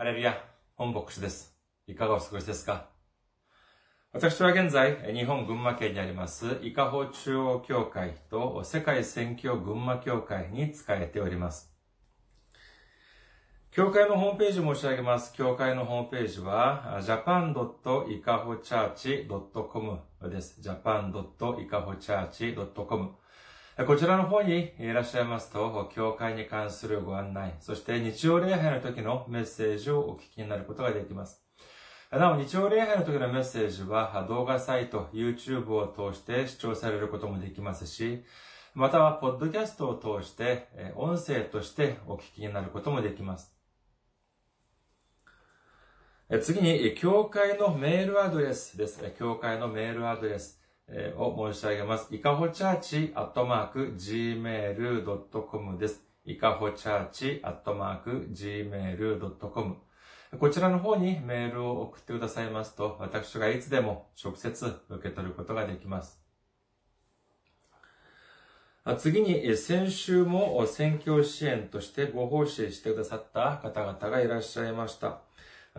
ハレルヤ、本牧師です。いかがお過ごしですか？私は現在、日本群馬県にあります、伊香保中央教会と世界宣教群馬教会に仕えております。教会のホームページ申し上げます。教会のホームページは、japan.ikahochurch.com です。japan.ikahochurch.com こちらの方にいらっしゃいますと、教会に関するご案内、そして日曜礼拝の時のメッセージをお聞きになることができます。なお、日曜礼拝の時のメッセージは動画サイト、YouTube を通して視聴されることもできますし、または、ポッドキャストを通して、音声としてお聞きになることもできます。次に、教会のメールアドレスです。教会のメールアドレスを申し上げます。いかほチャーチアットマーク gmail.com です。いかほチャーチアットマーク gmail.com こちらの方にメールを送ってくださいますと、私がいつでも直接受け取ることができます。次に、先週も宣教支援としてご奉仕してくださった方々がいらっしゃいました。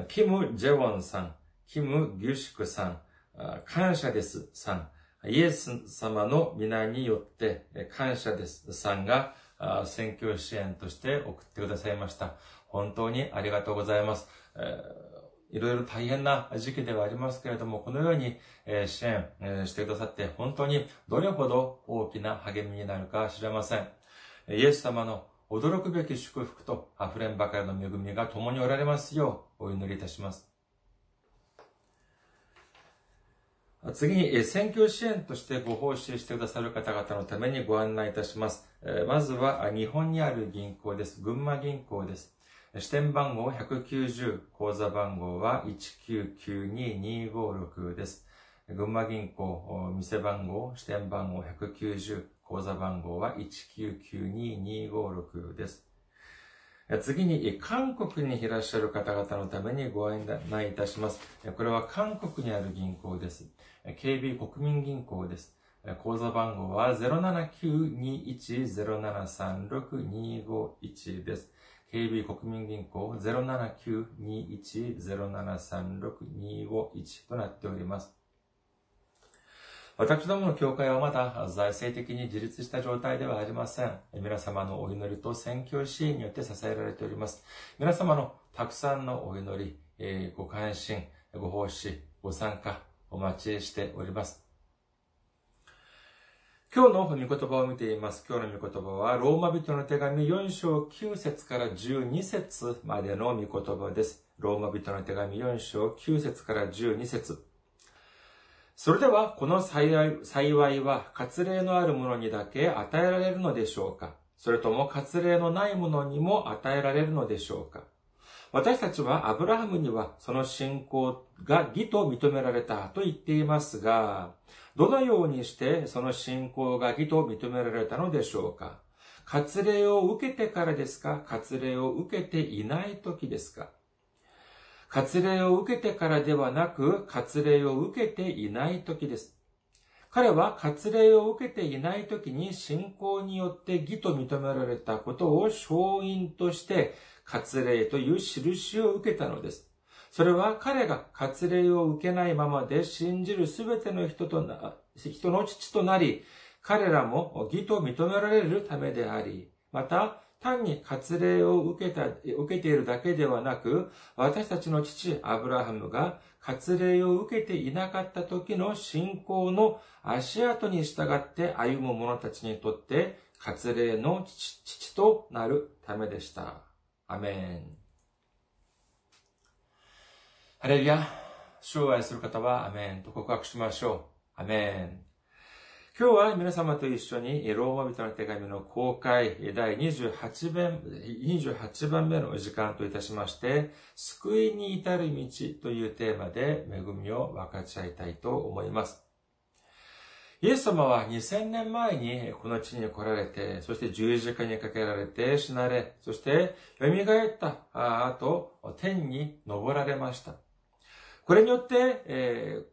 キム・ジェウォンさん、キム・ギュシクさん、感謝ですさん、イエス様の皆によって感謝ですさんが宣教支援として送ってくださいました。本当にありがとうございます。いろいろ大変な時期ではありますけれども、このように支援してくださって本当にどれほど大きな励みになるか知れません。イエス様の驚くべき祝福と溢れんばかりの恵みが共におられますようお祈りいたします。次に、選挙支援としてご奉仕してくださる方々のためにご案内いたします。まずは、日本にある銀行です。群馬銀行です。支店番号190、口座番号は1992256です。群馬銀行、店番号、支店番号190、口座番号は1992256です。次に、韓国にいらっしゃる方々のためにご案内いたします。これは韓国にある銀行です。KB 国民銀行です。口座番号は079-21-0736251です。KB 国民銀行079-21-0736251となっております。私どもの教会はまだ財政的に自立した状態ではありません。皆様のお祈りと宣教支援によって支えられております。皆様のたくさんのお祈り、ご関心、ご奉仕、ご参加、お待ちしております。今日の御言葉を見ています。今日の御言葉は、ローマ人の手紙4章9節から12節までの御言葉です。ローマ人の手紙4章9節から12節それでは、この幸いは、割礼のある者にだけ与えられるのでしょうか？それとも割礼のない者にも与えられるのでしょうか？私たちはアブラハムにはその信仰が義と認められたと言っていますが、どのようにしてその信仰が義と認められたのでしょうか？割礼を受けてからですか？割礼を受けていない時ですか？割礼を受けてからではなく、割礼を受けていない時です。彼は割礼を受けていない時に信仰によって義と認められたことを勝因として割礼という印を受けたのです。それは彼が割礼を受けないままで信じるすべての人とな、人の父となり、彼らも義と認められるためであり、また、単に割礼を受けた、受けているだけではなく、私たちの父アブラハムが割礼を受けていなかった時の信仰の足跡に従って歩む者たちにとって、割礼の父父となるためでした。アメン。ハレルヤ。主を愛する方はアメンと告白しましょう。アメン。今日は皆様と一緒にローマ人の手紙の公開第28番 ,28 番目の時間といたしまして、救いに至る道というテーマで恵みを分かち合いたいと思います。イエス様は2000年前にこの地に来られて、そして十字架にかけられて死なれ、そして蘇った後、天に昇られました。これによって、えー、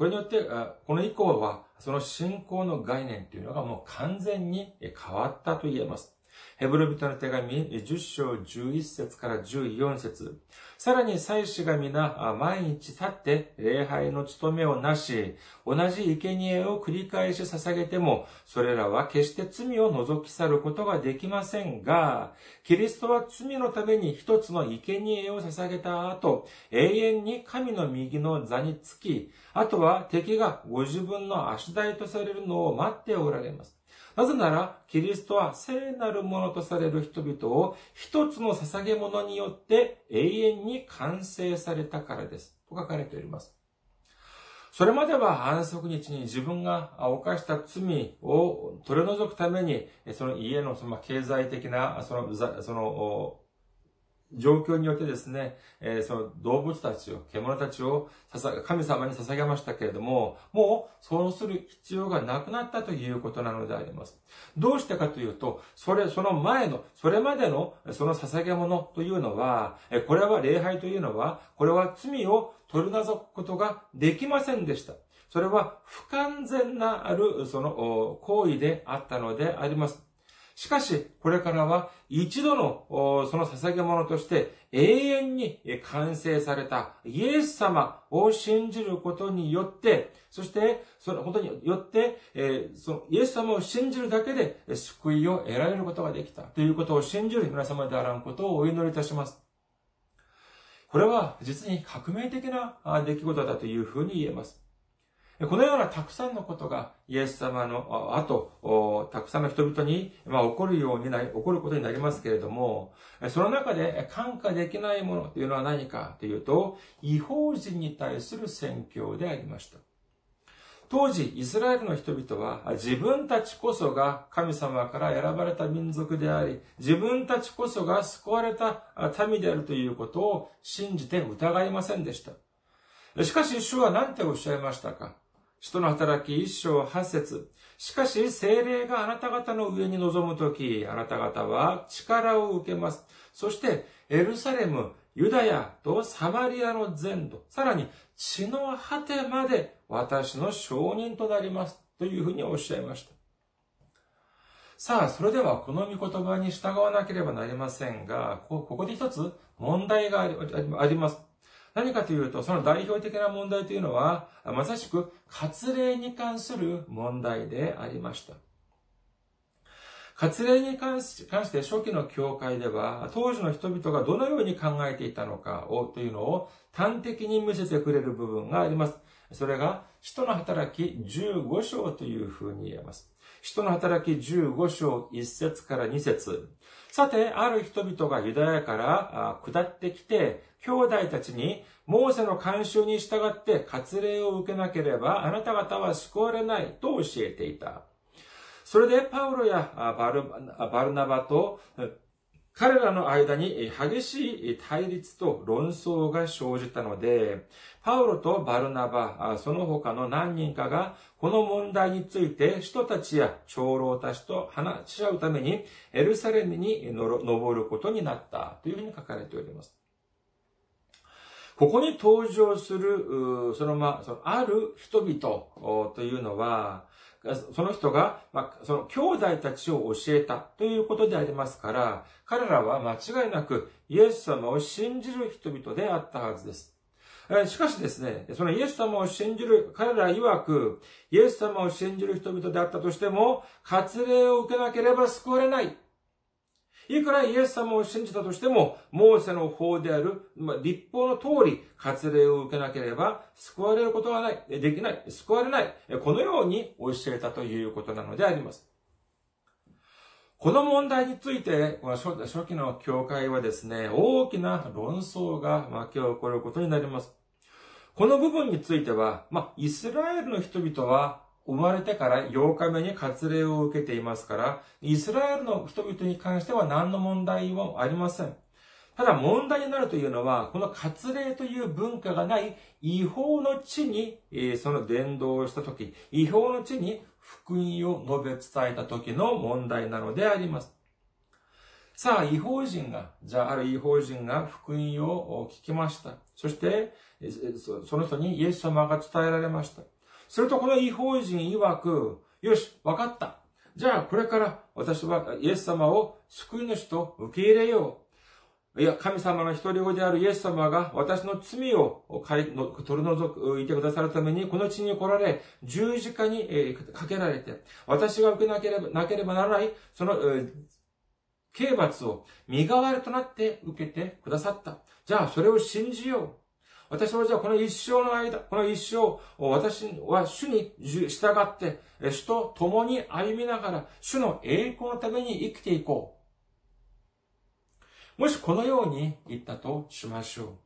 これによって、この以降は、その信仰の概念というのがもう完全に変わったと言えます。ヘブル人の手紙10章11節から14節さらに祭司が皆毎日立って礼拝の務めをなし、同じ生贄を繰り返し捧げても、それらは決して罪を除き去ることができませんが、キリストは罪のために一つの生贄を捧げた後、永遠に神の右の座につき、あとは敵がご自分の足台とされるのを待っておられます。なぜなら、キリストは聖なるものとされる人々を一つの捧げ物によって永遠に完成されたからです。と書かれております。それまでは安息日に自分が犯した罪を取り除くために、その家のその経済的な、その、その、状況によってですね、えー、その動物たちを、獣たちを神様に捧げましたけれども、もうそうする必要がなくなったということなのであります。どうしてかというと、それ、その前の、それまでのその捧げ物というのは、これは礼拝というのは、これは罪を取り除くことができませんでした。それは不完全なある、その行為であったのであります。しかし、これからは一度のその捧げ物として永遠に完成されたイエス様を信じることによって、そしてそのことによって、えそのイエス様を信じるだけで救いを得られることができたということを信じる皆様であらんことをお祈りいたします。これは実に革命的な出来事だというふうに言えます。このようなたくさんのことがイエス様の後、たくさんの人々に、まあ、起こるようになり、起こることになりますけれども、その中で感化できないものというのは何かというと、違法人に対する宣教でありました。当時、イスラエルの人々は自分たちこそが神様から選ばれた民族であり、自分たちこそが救われた民であるということを信じて疑いませんでした。しかし、主は何ておっしゃいましたか？使徒の働き一章八節しかし、精霊があなた方の上に臨むとき、あなた方は力を受けます。そして、エルサレム、ユダヤとサマリアの全土、さらに地の果てまで私の証人となります。というふうにおっしゃいました。さあ、それではこの御言葉に従わなければなりませんが、ここで一つ問題があります。何かというと、その代表的な問題というのは、まさしく割礼に関する問題でありました。割礼に関して初期の教会では、当時の人々がどのように考えていたのかをというのを端的に見せてくれる部分があります。それが、使徒の働き15章というふうに言えます。人の働き15章1節から2節さて、ある人々がユダヤから下ってきて、兄弟たちに、モーセの慣習に従って割礼を受けなければ、あなた方は救われないと教えていた。それで、パウロやバルナバと、彼らの間に激しい対立と論争が生じたので、パウロとバルナバ、その他の何人かが、この問題について人たちや長老たちと話し合うために、エルサレムに登ることになったというふうに書かれております。ここに登場する、そのま、そのある人々というのは、その人が、まあ、その兄弟たちを教えたということでありますから、彼らは間違いなくイエス様を信じる人々であったはずです。しかしですね、そのイエス様を信じる、彼ら曰く、イエス様を信じる人々であったとしても、割礼を受けなければ救われない。いくらイエス様を信じたとしても、モーセの法である、まあ、立法の通り、割礼を受けなければ、救われることはない、できない、救われない、このように教えたということなのであります。この問題について、この初期の教会はですね、大きな論争が巻き起こることになります。この部分については、まあ、イスラエルの人々は生まれてから8日目に割礼を受けていますから、イスラエルの人々に関しては何の問題もありません。ただ問題になるというのは、この割礼という文化がない違法の地に、その伝道をしたとき、違法の地に福音を述べ伝えた時の問題なのであります。さあ、違法人が、じゃあ、ある違法人が福音を聞きました。そして、その人にイエス様が伝えられました。するとこの違法人曰く、よし、わかった。じゃあこれから私はイエス様を救い主と受け入れよう。いや、神様の一人子であるイエス様が私の罪を取り除いてくださるためにこの地に来られ、十字架にかけられて、私が受けなければなければならない、その、刑罰を身代わりとなって受けてくださった。じゃあそれを信じよう。私はじゃあこの一生の間、この一生、私は主に従って、主と共に歩みながら、主の栄光のために生きていこう。もしこのように言ったとしましょ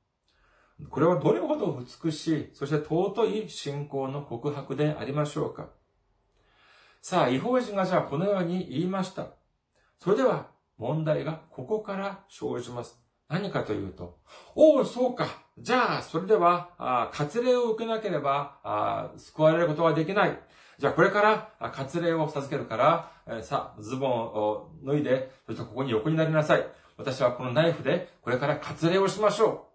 う。これはどれほど美しい、そして尊い信仰の告白でありましょうか。さあ、違法人がじゃあこのように言いました。それでは問題がここから生じます。何かというと、おお、そうか。じゃあ、それでは、あ割礼を受けなければあ、救われることはできない。じゃあ、これから、割礼を授けるから、えさあ、ズボンを脱いで、そしてここに横になりなさい。私はこのナイフで、これから割礼をしましょう。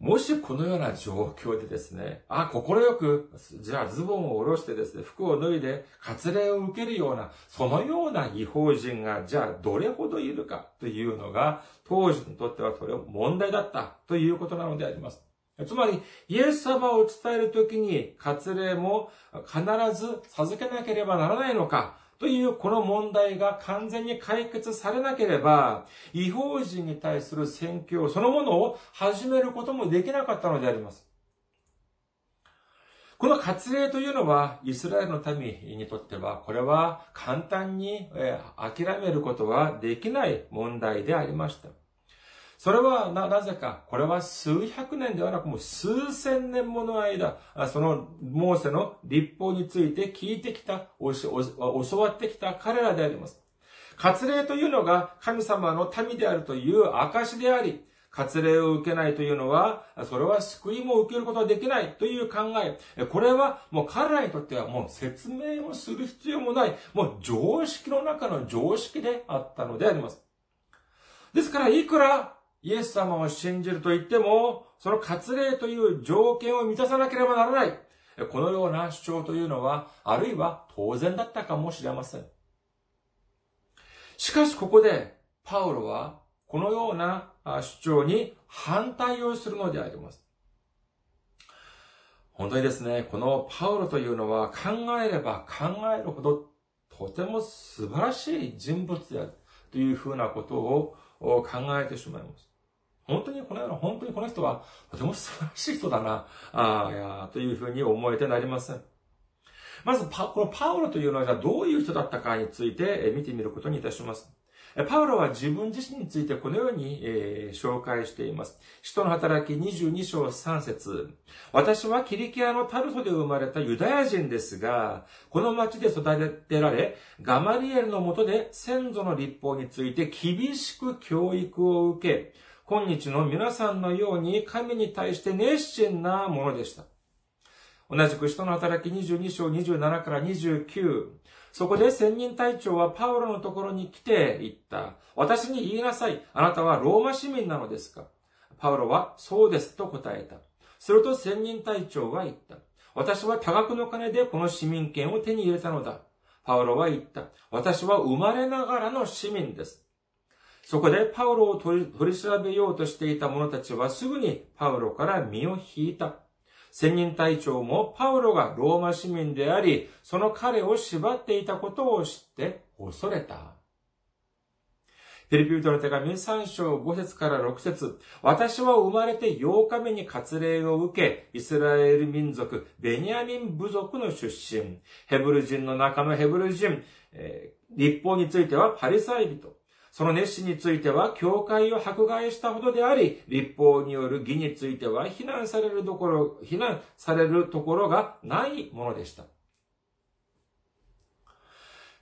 もしこのような状況でですね、あ、心よく、じゃあズボンを下ろしてですね、服を脱いで割礼を受けるような、そのような違法人が、じゃあどれほどいるかというのが、当時にとってはそれを問題だったということなのであります。つまり、イエス様を伝えるときに、割礼も必ず授けなければならないのか、というこの問題が完全に解決されなければ、違法人に対する宣教そのものを始めることもできなかったのであります。この割礼というのは、イスラエルの民にとっては、これは簡単に諦めることはできない問題でありました。それはな、なぜか、これは数百年ではなくもう数千年もの間、そのモーセの立法について聞いてきた、教わってきた彼らであります。割礼というのが神様の民であるという証であり、割礼を受けないというのは、それは救いも受けることはできないという考え。これはもう彼らにとってはもう説明をする必要もない、もう常識の中の常識であったのであります。ですから、いくらイエス様を信じると言っても、その割礼という条件を満たさなければならない。このような主張というのは、あるいは当然だったかもしれません。しかしここで、パウロは、このような主張に反対をするのであります。本当にですね、このパウロというのは考えれば考えるほどとても素晴らしい人物であるというふうなことを考えてしまいます。本当にこのような、本当にこの人はとても素晴らしい人だな、あいやというふうに思えてなりません。まずパ、このパウロというのは、どういう人だったかについて見てみることにいたします。パウロは自分自身についてこのように、えー、紹介しています。使徒の働き22章3節私はキリキアのタルソで生まれたユダヤ人ですが、この町で育てられ、ガマリエルのもとで先祖の立法について厳しく教育を受け、今日の皆さんのように神に対して熱心なものでした。同じく人の働き22章27から29。そこで仙人隊長はパウロのところに来て言った。私に言いなさい。あなたはローマ市民なのですか？パウロはそうですと答えた。すると仙人隊長は言った。私は多額の金でこの市民権を手に入れたのだ。パウロは言った。私は生まれながらの市民です。そこでパウロを取り調べようとしていた者たちはすぐにパウロから身を引いた。仙人隊長もパウロがローマ市民であり、その彼を縛っていたことを知って恐れた。フィリピ人の手紙3章5節から6節私は生まれて8日目に割礼を受け、イスラエル民族、ベニヤミン部族の出身、ヘブル人の中のヘブル人、えー、立法についてはパリサイ人、その熱心については、教会を迫害したほどであり、立法による義については、非難されるところ、非難されるところがないものでした。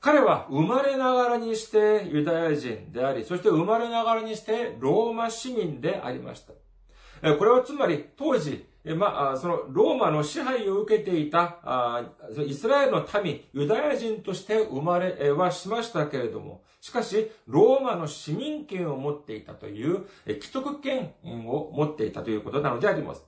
彼は生まれながらにしてユダヤ人であり、そして生まれながらにしてローマ市民でありました。これはつまり当時、まあ、そのローマの支配を受けていたイスラエルの民、ユダヤ人として生まれはしましたけれども、しかし、ローマの市民権を持っていたという、既得権を持っていたということなのであります。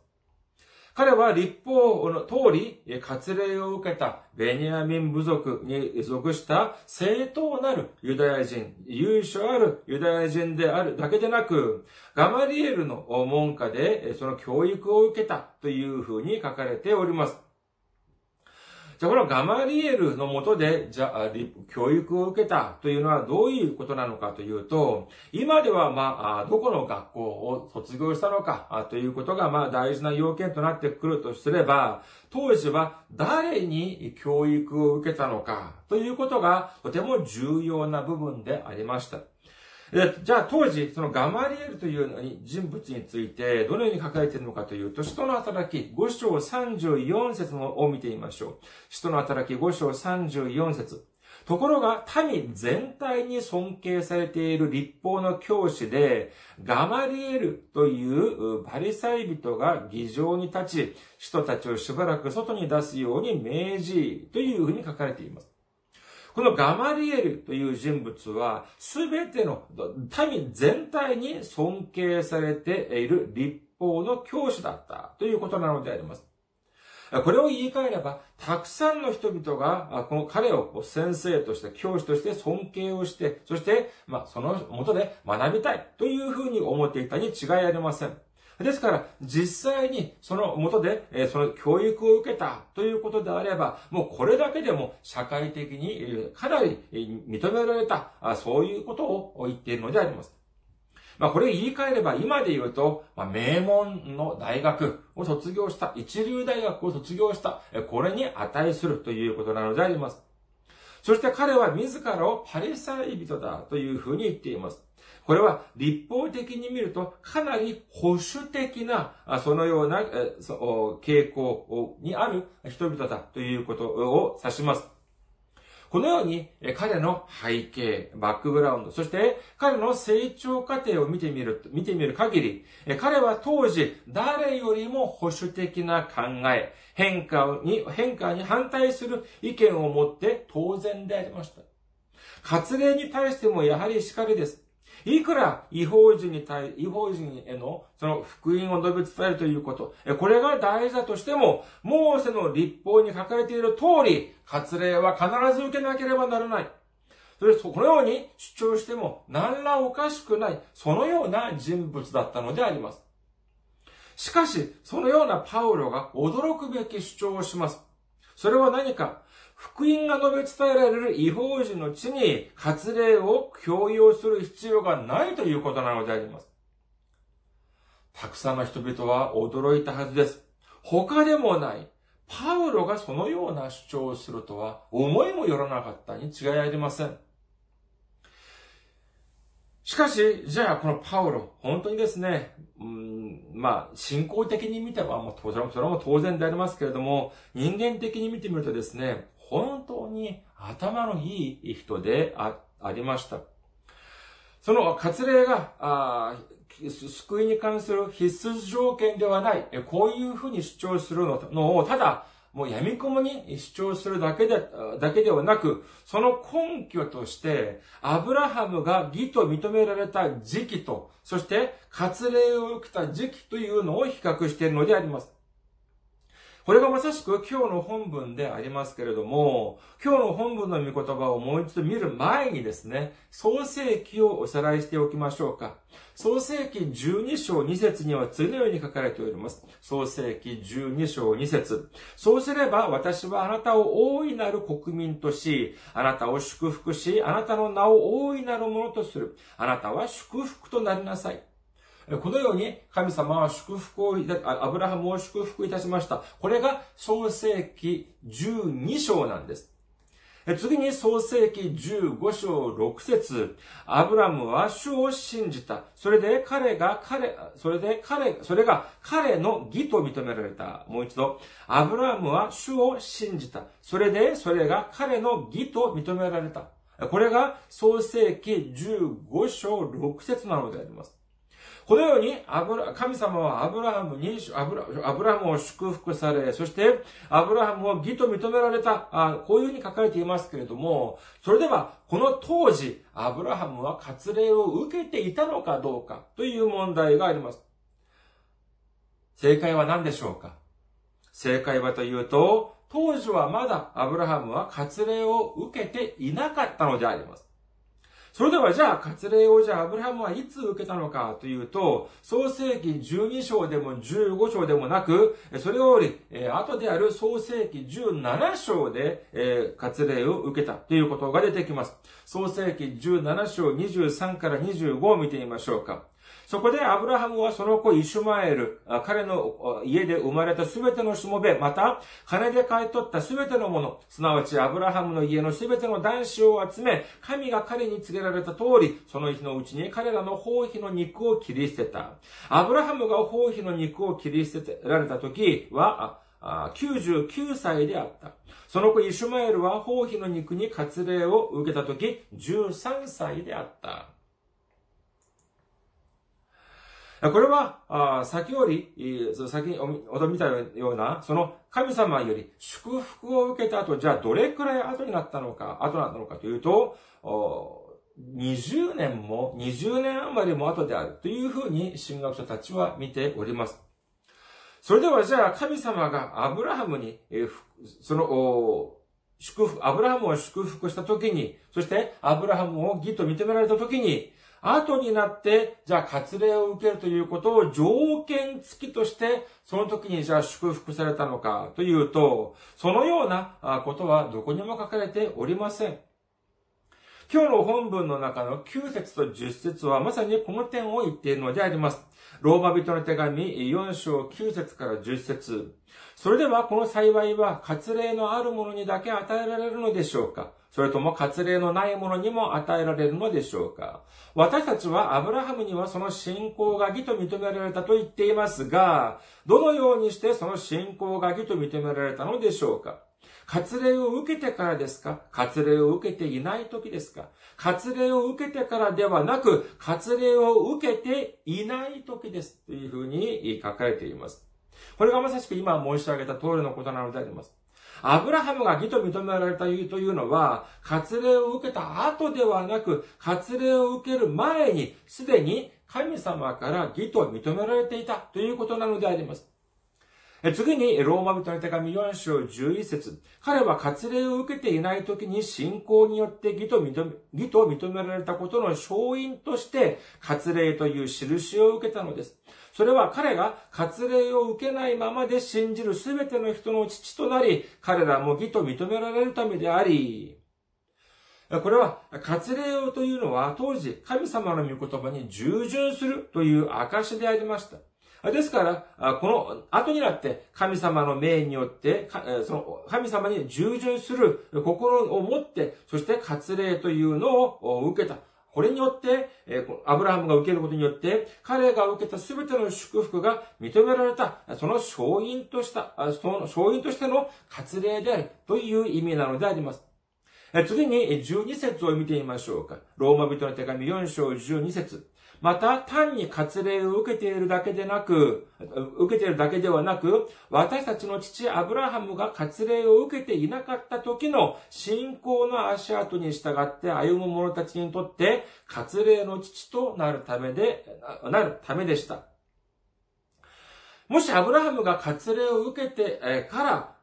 彼は立法の通り、割礼を受けたベニヤミン部族に属した正当なるユダヤ人、優秀あるユダヤ人であるだけでなく、ガマリエルの門下でその教育を受けたというふうに書かれております。じゃあこのガマリエルのもとで、じゃあ、教育を受けたというのはどういうことなのかというと、今ではまあ、どこの学校を卒業したのかということがまあ大事な要件となってくるとすれば、当時は誰に教育を受けたのかということがとても重要な部分でありました。じゃあ当時、そのガマリエルという人物についてどのように書かれているのかというと、使徒の働き5章34節を見てみましょう。使徒の働き5章34節ところが、民全体に尊敬されている立法の教師で、ガマリエルというパリサイ人が議場に立ち、人たちをしばらく外に出すように命じ、というふうに書かれています。このガマリエルという人物は、すべての民全体に尊敬されている立法の教師だったということなのであります。これを言い換えれば、たくさんの人々が、この彼を先生として、教師として尊敬をして、そして、まあ、その元で学びたいというふうに思っていたに違いありません。ですから、実際にその元で、その教育を受けたということであれば、もうこれだけでも社会的にかなり認められた、そういうことを言っているのであります。まあこれ言い換えれば今で言うと、まあ、名門の大学を卒業した、一流大学を卒業した、これに値するということなのであります。そして彼は自らをパリサイ人だというふうに言っています。これは立法的に見るとかなり保守的な、そのような傾向にある人々だということを指します。このように彼の背景、バックグラウンド、そして彼の成長過程を見てみる、見てみる限り、彼は当時誰よりも保守的な考え、変化に、変化に反対する意見を持って当然でありました。割礼に対してもやはりしかりです。いくら違法人に対、違法人へのその福音を述べ伝えるということ、これが大事だとしても、モーセの立法に書かれている通り、割礼は必ず受けなければならない。それこのように主張しても何らおかしくない、そのような人物だったのであります。しかし、そのようなパウロが驚くべき主張をします。それは何か福音が述べ伝えられる違法人の地に割礼を強要する必要がないということなのであります。たくさんの人々は驚いたはずです。他でもない。パウロがそのような主張をするとは思いもよらなかったに違いありません。しかし、じゃあこのパウロ、本当にですね、うん、まあ、信仰的に見てはもう当然、それも当然でありますけれども、人間的に見てみるとですね、本当に頭のいい人でありました。その割礼が、救いに関する必須条件ではない。こういうふうに主張するのを、ただ、もう闇雲に主張するだけで、だけではなく、その根拠として、アブラハムが義と認められた時期と、そして割礼を受けた時期というのを比較しているのであります。これがまさしく今日の本文でありますけれども、今日の本文の御言葉をもう一度見る前にですね、創世記をおさらいしておきましょうか。創世記12章2節には次のように書かれております。創世記12章2節そうすれば私はあなたを大いなる国民とし、あなたを祝福し、あなたの名を大いなるものとする。あなたは祝福となりなさい。このように神様は祝福をアブラハムを祝福いたしました。これが創世記12章なんです。次に創世記15章6節アブラムは主を信じた。それで彼が彼、それで彼、それが彼の義と認められた。もう一度。アブラムは主を信じた。それでそれが彼の義と認められた。これが創世記15章6節なのであります。このように、神様はアブラハムに、アブラハムを祝福され、そして、アブラハムを義と認められた、あこういうふうに書かれていますけれども、それでは、この当時、アブラハムは割礼を受けていたのかどうかという問題があります。正解は何でしょうか？正解はというと、当時はまだアブラハムは割礼を受けていなかったのであります。それではじゃあ、割礼をじゃあ、アブラハムはいつ受けたのかというと、創世紀12章でも15章でもなく、それより、え、後である創世紀17章で、えー、割礼を受けたということが出てきます。創世紀17章23から25を見てみましょうか。そこでアブラハムはその子イシュマエル、彼の家で生まれたすべてのしもべ、また、金で買い取ったすべてのもの、すなわちアブラハムの家のすべての男子を集め、神が彼に告げられた通り、その日のうちに彼らの包皮の肉を切り捨てた。アブラハムが包皮の肉を切り捨てられた時は、99歳であった。その子イシュマエルは包皮の肉に割礼を受けた時、13歳であった。これは、先より、先にお見たような、その神様より祝福を受けた後、じゃあどれくらい後になったのか、後なったのかというと、20年も、20年余りも後であるというふうに神学者たちは見ております。それではじゃあ神様がアブラハムに、その、祝福、アブラハムを祝福したときに、そしてアブラハムを義と認められたときに、後になって、じゃあ割礼を受けるということを条件付きとして、その時にじゃあ祝福されたのかというと、そのようなことはどこにも書かれておりません。今日の本文の中の9節と10節はまさにこの点を言っているのであります。ローマ人の手紙4章9節から10節それではこの幸いは割礼のあるものにだけ与えられるのでしょうかそれとも割礼のないものにも与えられるのでしょうか？私たちはアブラハムにはその信仰が義と認められたと言っていますが、どのようにしてその信仰が義と認められたのでしょうか？割礼を受けてからですか？割礼を受けていない時ですか？割礼を受けてからではなく、割礼を受けていない時です。というふうに書かれています。これがまさしく今申し上げた通りのことなのであります。アブラハムが義と認められたというのは、割礼を受けた後ではなく、割礼を受ける前に、すでに神様から義と認められていたということなのであります。次に、ローマ人の手紙4章11節彼は割礼を受けていない時に信仰によって義と認め、義と認められたことの勝因として、割礼という印を受けたのです。それは彼が割礼を受けないままで信じるすべての人の父となり、彼らも義と認められるためであり、これは、割礼というのは当時神様の御言葉に従順するという証でありました。ですから、この後になって神様の命によって、その神様に従順する心を持って、そして割礼というのを受けた。これによって、アブラハムが受けることによって、彼が受けた全ての祝福が認められた、その勝因とした、その勝因としての割礼であるという意味なのであります。次に12節を見てみましょうか。ローマ人の手紙4章12節また、単に割礼を受けているだけでなく、受けているだけではなく、私たちの父アブラハムが割礼を受けていなかった時の信仰の足跡に従って歩む者たちにとって、割礼の父となるためで、なるためでした。もしアブラハムが割礼を受けてから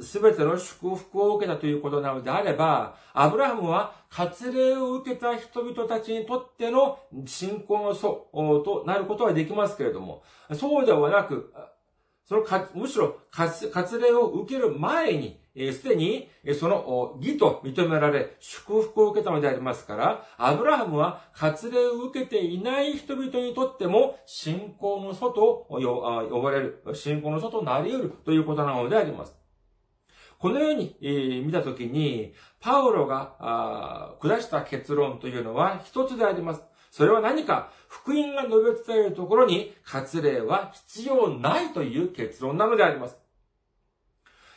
すべての祝福を受けたということなのであれば、アブラハムは割礼を受けた人々たちにとっての信仰の祖となることはできますけれども、そうではなく、そのむしろ割礼を受ける前に、すでにその義と認められ、祝福を受けたのでありますから、アブラハムは割礼を受けていない人々にとっても、信仰の祖と呼ばれる、信仰の祖となり得るということなのであります。このように、見たときに、パウロが下した結論というのは一つであります。それは何か、福音が述べ伝えるところに、割礼は必要ないという結論なのであります。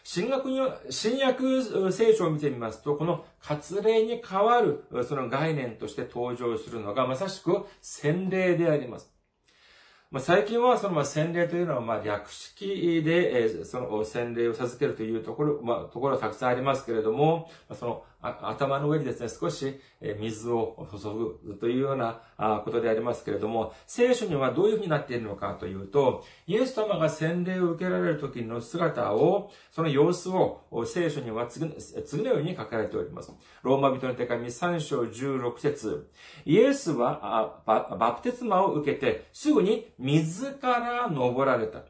新約に、新約聖書を見てみますと、この割礼に代わるその概念として登場するのがまさしく洗礼であります。まあ、最近はそのまあ洗礼というのはまあ略式で、えー、その洗礼を授けるというところ、まあ、ところはたくさんありますけれども、その頭の上にですね、少し水を注ぐというようなことでありますけれども、聖書にはどういうふうになっているのかというと、イエス様が洗礼を受けられる時の姿を、その様子を聖書には次のように書かれております。ローマ人の手紙3章16節イエスはバプテスマを受けて、すぐに水から登られた。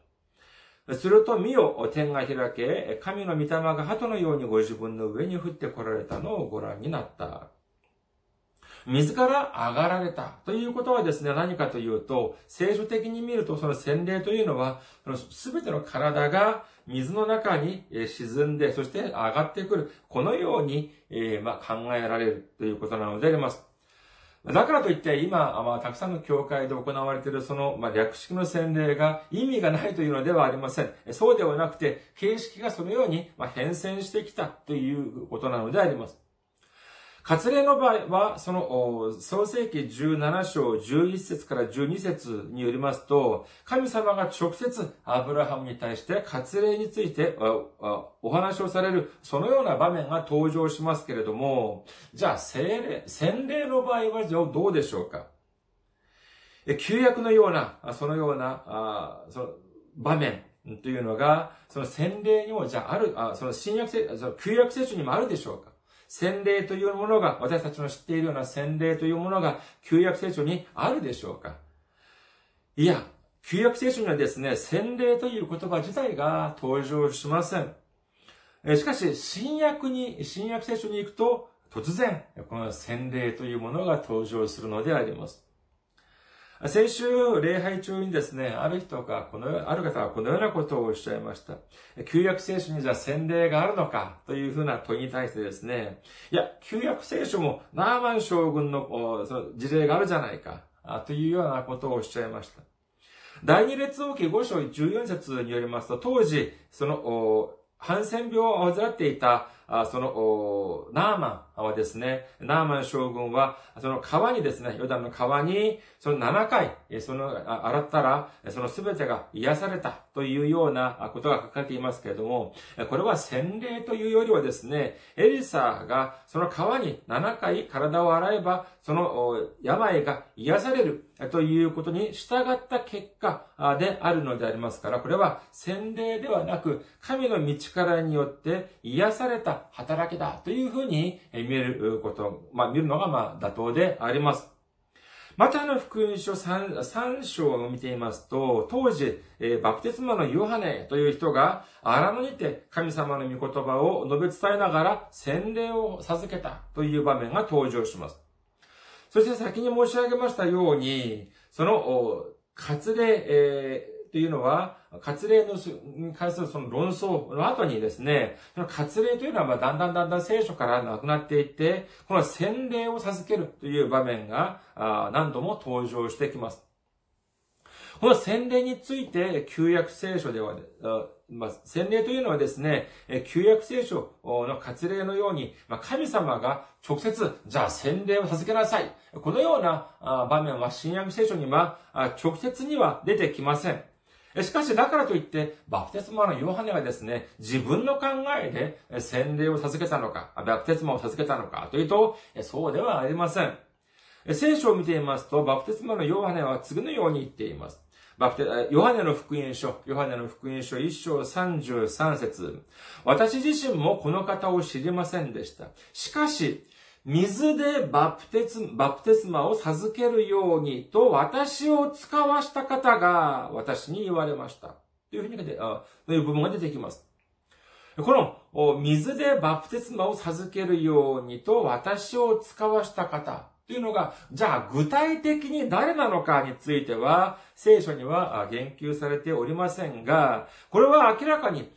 すると、見よ、天が開け、神の御霊が鳩のようにご自分の上に降って来られたのをご覧になった。水から上がられたということはですね、何かというと、聖書的に見るとその洗礼というのは、すべての体が水の中に沈んで、そして上がってくる。このように、えまあ、考えられるということなのであります。だからといって、今、まあ、たくさんの教会で行われているその、まあ、略式の洗礼が意味がないというのではありません。そうではなくて、形式がそのように、まあ、変遷してきたということなのであります。割礼の場合は、その、創世記17章11節から12節によりますと、神様が直接アブラハムに対して割礼についてお話をされる、そのような場面が登場しますけれども、じゃあ、聖霊、洗礼の場合はどうでしょうか？旧約のような、そのような、その場面というのが、その洗礼にも、じゃあ、ある、その新約、その旧約聖書にもあるでしょうか？洗礼というものが、私たちの知っているような洗礼というものが、旧約聖書にあるでしょうか？いや、旧約聖書にはですね、洗礼という言葉自体が登場しません。しかし、新約に、新約聖書に行くと、突然、この洗礼というものが登場するのであります。先週、礼拝中にですね、ある人が、この、ある方がこのようなことをおっしゃいました。旧約聖書にじゃあ洗礼があるのかというふうな問いに対してですね、いや、旧約聖書もナーマン将軍のその事例があるじゃないか、というようなことをおっしゃいました。第二列王記5章14節によりますと、当時、その、ハンセン病を患っていたあその、ナーマンはですね、ナーマン将軍は、その川にですね、ヨダンの川に、その7回、その、洗ったら、その全てが癒されたというようなことが書かれていますけれども、これは洗礼というよりはですね、エリサがその川に7回体を洗えば、その病が癒されるということに従った結果であるのでありますから、これは洗礼ではなく、神の道からによって癒された働きだというふうに見えること、まあ見るのがまあ妥当であります。またの福音書 3, 3章を見ていますと、当時、えー、バプテスマのヨハネという人が荒野にて神様の御言葉を述べ伝えながら洗礼を授けたという場面が登場します。そして先に申し上げましたように、その、割礼、えー、というのは、割礼のに関するその論争の後にですね、その割礼というのはまだんだんだんだん聖書からなくなっていって、この洗礼を授けるという場面が何度も登場してきます。この洗礼について、旧約聖書では、まあ、洗礼というのはですね、旧約聖書の割礼のように、まあ、神様が直接、じゃあ洗礼を授けなさい。このような場面は新約聖書には直接には出てきません。しかし、だからといって、バプテスマのヨハネがですね、自分の考えで洗礼を授けたのか、バプテスマを授けたのかというと、そうではありません。聖書を見ていますと、バプテスマのヨハネは次のように言っています。バプテ、ヨハネの福音書、ヨハネの福音書1章33節私自身もこの方を知りませんでした。しかし、水でバプテス、バプテスマを授けるようにと私を使わした方が私に言われました。というふうに、あという部分が出てきます。この水でバプテスマを授けるようにと私を使わした方というのが、じゃあ具体的に誰なのかについては、聖書には言及されておりませんが、これは明らかに、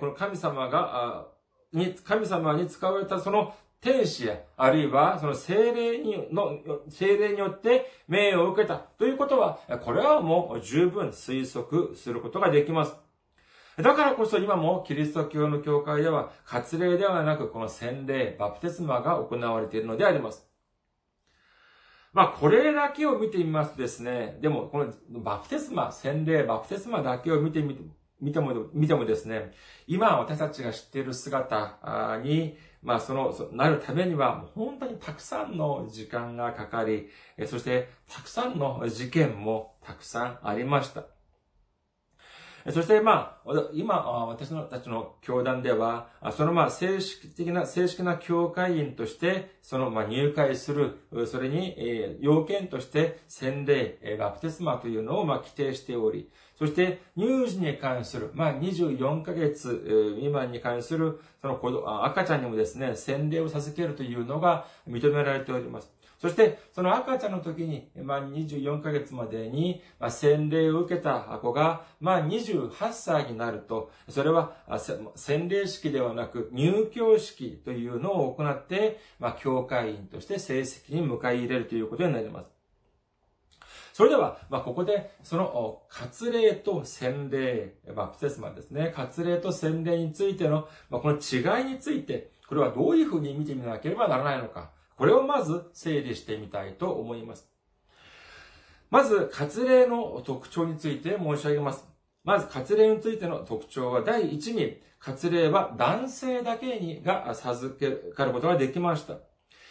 この神様が、に、神様に使われたその天使や、あるいはその精霊にの、精霊によって名誉を受けたということは、これはもう十分推測することができます。だからこそ今もキリスト教の教会では、割礼ではなくこの洗礼、バプテスマが行われているのであります。まあ、これだけを見てみますとですね、でも、このバプテスマ、洗礼、バプテスマだけを見てみて見ても、見てもですね、今私たちが知っている姿に、まあその、なるためには、本当にたくさんの時間がかかり、そしてたくさんの事件もたくさんありました。そして、まあ、今、私たちの教団では、そのまあ、正式的な、正式な教会員として、そのまあ、入会する、それに、え要件として、洗礼、バプテスマというのをまあ、規定しており、そして、乳児に関する、まあ、24ヶ月未満に関する、その子供赤ちゃんにもですね、洗礼を授けるというのが認められております。そして、その赤ちゃんの時に、まあ、24ヶ月までに、まあ、洗礼を受けた子が、まあ、28歳になると、それは、洗礼式ではなく、入教式というのを行って、まあ、教会員として成績に迎え入れるということになります。それでは、まあ、ここで、その、割礼と洗礼、バプテスマですね。割礼と洗礼についての、まあ、この違いについて、これはどういうふうに見てみなければならないのか。これをまず整理してみたいと思います。まず、割礼の特徴について申し上げます。まず、割礼についての特徴は、第一に、割礼は男性だけにが授けることができました。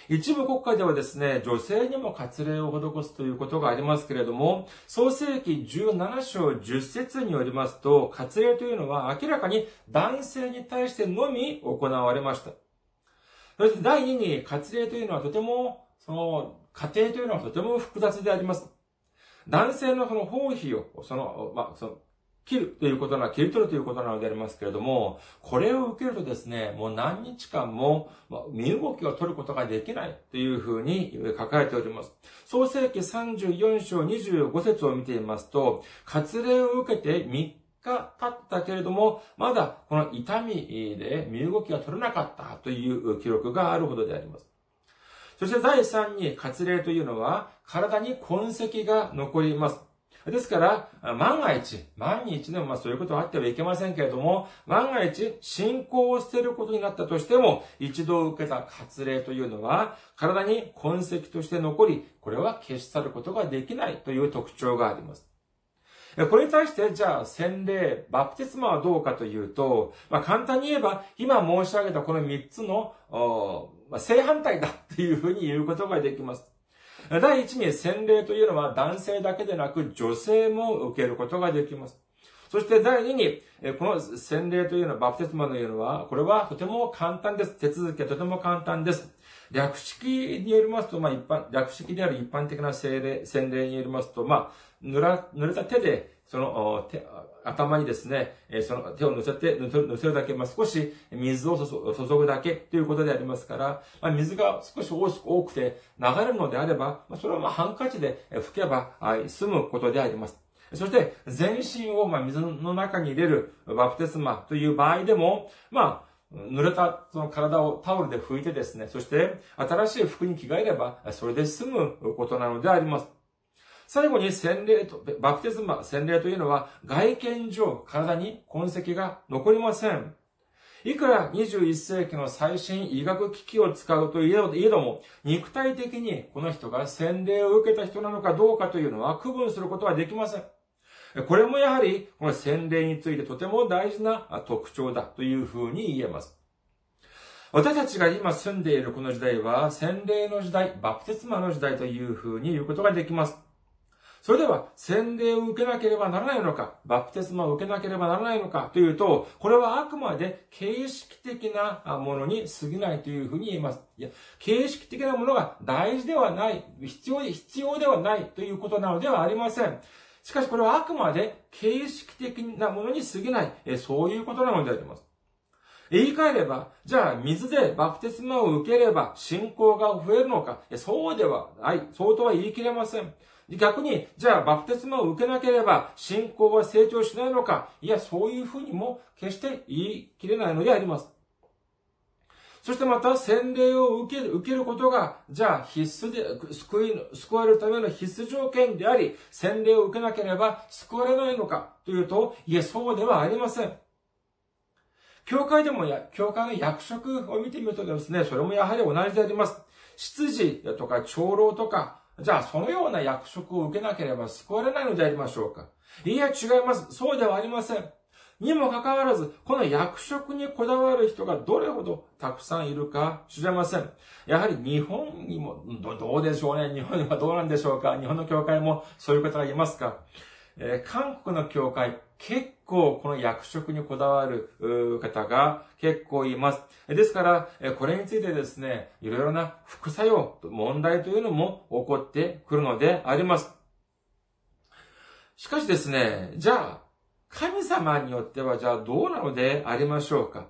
一部国家ではですね、女性にも割礼を施すということがありますけれども、創世記17章10節によりますと、割礼というのは明らかに男性に対してのみ行われました。そして第2に、割礼というのはとても、その、家庭というのはとても複雑であります。男性のその包皮を、その、まあ、その、切るということな、切り取るということなのでありますけれども、これを受けるとですね、もう何日間も、身動きを取ることができないというふうに書かれております。創世記34章25節を見ていますと、割礼を受けて3が経ったけれども、まだこの痛みで身動きが取れなかったという記録があるほどであります。そして第3に割礼というのは体に痕跡が残ります。ですから、万が一、万に一でもまあそういうことはあってはいけませんけれども、万が一、信仰を捨てることになったとしても、一度受けた割礼というのは、体に痕跡として残り、これは消し去ることができないという特徴があります。これに対して、じゃあ、洗礼、バプテスマはどうかというと、まあ、簡単に言えば、今申し上げたこの3つの、まあ、正反対だっていうふうに言うことができます。第一に洗礼というのは男性だけでなく女性も受けることができます。そして第二に、この洗礼というのは、バプテスマというのは、これはとても簡単です。手続きはとても簡単です。略式によりますと、まあ一般、略式である一般的な洗礼、洗礼によりますと、まあ、濡ら、濡れた手で、その、手、頭にですね、その手を乗せて、乗せるだけ、まあ、少し水を注ぐだけということでありますから、まあ、水が少し多くて流れるのであれば、まあ、それはまあハンカチで拭けば済むことであります。そして、全身をまあ水の中に入れるバプテスマという場合でも、まあ、濡れたその体をタオルで拭いてですね、そして新しい服に着替えれば、それで済むことなのであります。最後に洗礼と、バプテスマ、洗礼というのは外見上体に痕跡が残りません。いくら21世紀の最新医学機器を使うといえども、肉体的にこの人が洗礼を受けた人なのかどうかというのは区分することはできません。これもやはり、この洗礼についてとても大事な特徴だというふうに言えます。私たちが今住んでいるこの時代は、洗礼の時代、バプテスマの時代というふうに言うことができます。それでは、洗礼を受けなければならないのか、バプテスマを受けなければならないのかというと、これはあくまで形式的なものに過ぎないというふうに言えます。いや、形式的なものが大事ではない、必要、必要ではないということなのではありません。しかしこれはあくまで形式的なものに過ぎない、そういうことなのであります。言い換えれば、じゃあ水でバプテスマを受ければ信仰が増えるのかそうではない。そうとは言い切れません。逆に、じゃあバプテスマを受けなければ信仰は成長しないのかいや、そういうふうにも決して言い切れないのであります。そしてまた洗礼を受ける、受けることが、じゃあ必須で、救い、救われるための必須条件であり、洗礼を受けなければ救われないのかというと、いえ、そうではありません。教会でもや、教会の役職を見てみるとですね、それもやはり同じであります。執事とか長老とか、じゃあ、そのような役職を受けなければ救われないのでありましょうかいや、違います。そうではありません。にもかかわらず、この役職にこだわる人がどれほどたくさんいるか知れません。やはり日本にも、どうでしょうね。日本にはどうなんでしょうか。日本の教会もそういう方がいますか。えー、韓国の教会、結構この役職にこだわる方が結構います。ですから、これについてですね、いろいろな副作用、問題というのも起こってくるのであります。しかしですね、じゃあ、神様によってはじゃあどうなのでありましょうか？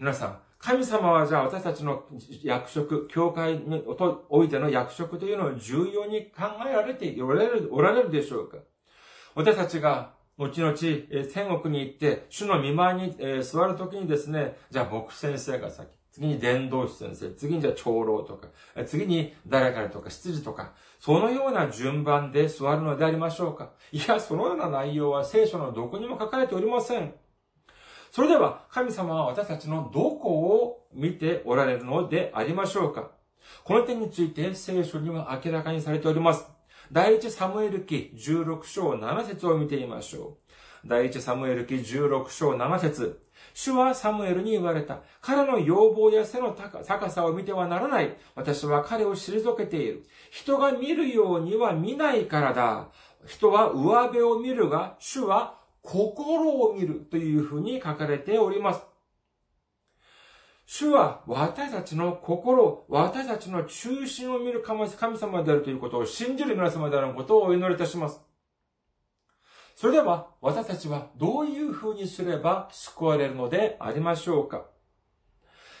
皆さん、神様はじゃあ私たちの役職、教会においての役職というのを重要に考えられておられるおられるでしょうか？私たちが後々、天国に行って、主の見舞いに、座るときにですね、じゃあ牧師先生が先、次に伝道師先生、次にじゃあ長老とか、次に誰かとか執事とか、そのような順番で座るのでありましょうかいや、そのような内容は聖書のどこにも書かれておりません。それでは、神様は私たちのどこを見ておられるのでありましょうかこの点について聖書には明らかにされております。第一サムエル記16章7節を見てみましょう。第一サムエル記16章7節主はサムエルに言われた。彼の要望や背の高さを見てはならない。私は彼を退けている。人が見るようには見ないからだ。人は上辺を見るが、主は心を見るというふうに書かれております。主は私たちの心、私たちの中心を見る神様であるということを信じる皆様であることをお祈りいたします。それでは、私たちはどういうふうにすれば救われるのでありましょうか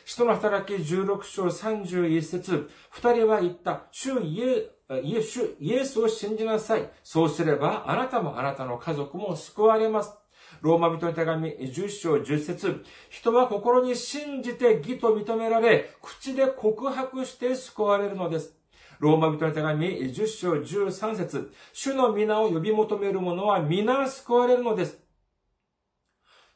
人の働き16章31節二人は言った。主イエスイエスを信じなさい。そうすれば、あなたもあなたの家族も救われます。ローマ人の手紙10章10節人は心に信じて義と認められ、口で告白して救われるのです。ローマ人の手紙10章13節主の皆を呼び求める者は皆救われるのです。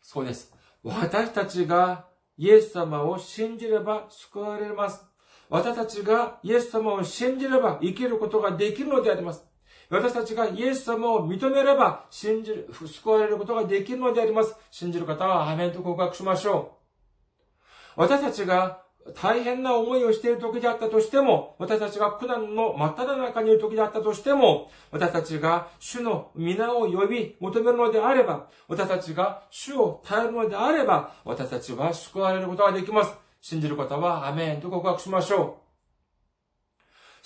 そうです。私たちがイエス様を信じれば救われます。私たちがイエス様を信じれば生きることができるのであります。私たちがイエス様を認めれば、信じる、救われることができるのであります。信じる方はアメンと告白しましょう。私たちが大変な思いをしている時であったとしても、私たちが苦難の真っ只中にいる時であったとしても、私たちが主の皆を呼び求めるのであれば、私たちが主を耐えるのであれば、私たちは救われることができます。信じる方はアメンと告白しましょう。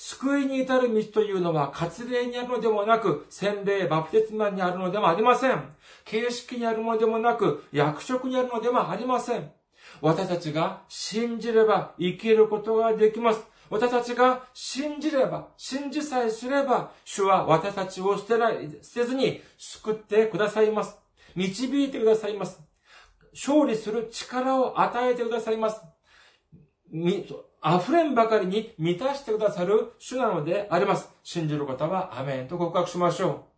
救いに至る道というのは、割礼にあるのでもなく、洗礼、バプテスマにあるのでもありません。形式にあるのでもなく、役職にあるのでもありません。私たちが信じれば生きることができます。私たちが信じれば、信じさえすれば、主は私たちを捨てない、捨てずに救ってくださいます。導いてくださいます。勝利する力を与えてくださいます。溢れんばかりに満たしてくださる主なのであります。信じる方はアメンと告白しましょう。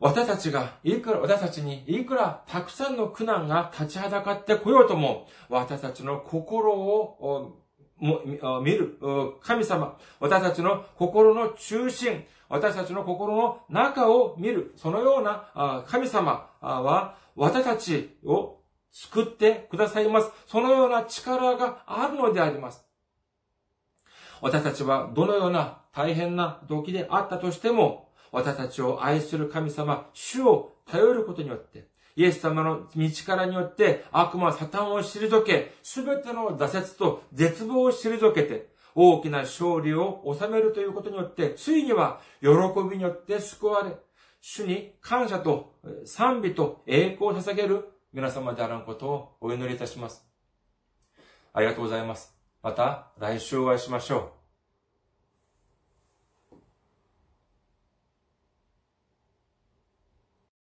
私たちが、いくら、私たちにいくらたくさんの苦難が立ちはだかってこようとも、私たちの心を見る神様、私たちの心の中心、私たちの心の中を見る、そのような神様は、私たちを救ってくださいます。そのような力があるのであります。私たちはどのような大変な時であったとしても、私たちを愛する神様、主を頼ることによって、イエス様の道からによって悪魔、サタンを退け、すべての挫折と絶望を退けて、大きな勝利を収めるということによって、ついには喜びによって救われ、主に感謝と賛美と栄光を捧げる皆様であらんことをお祈りいたします。ありがとうございます。また来週お会いしましょう。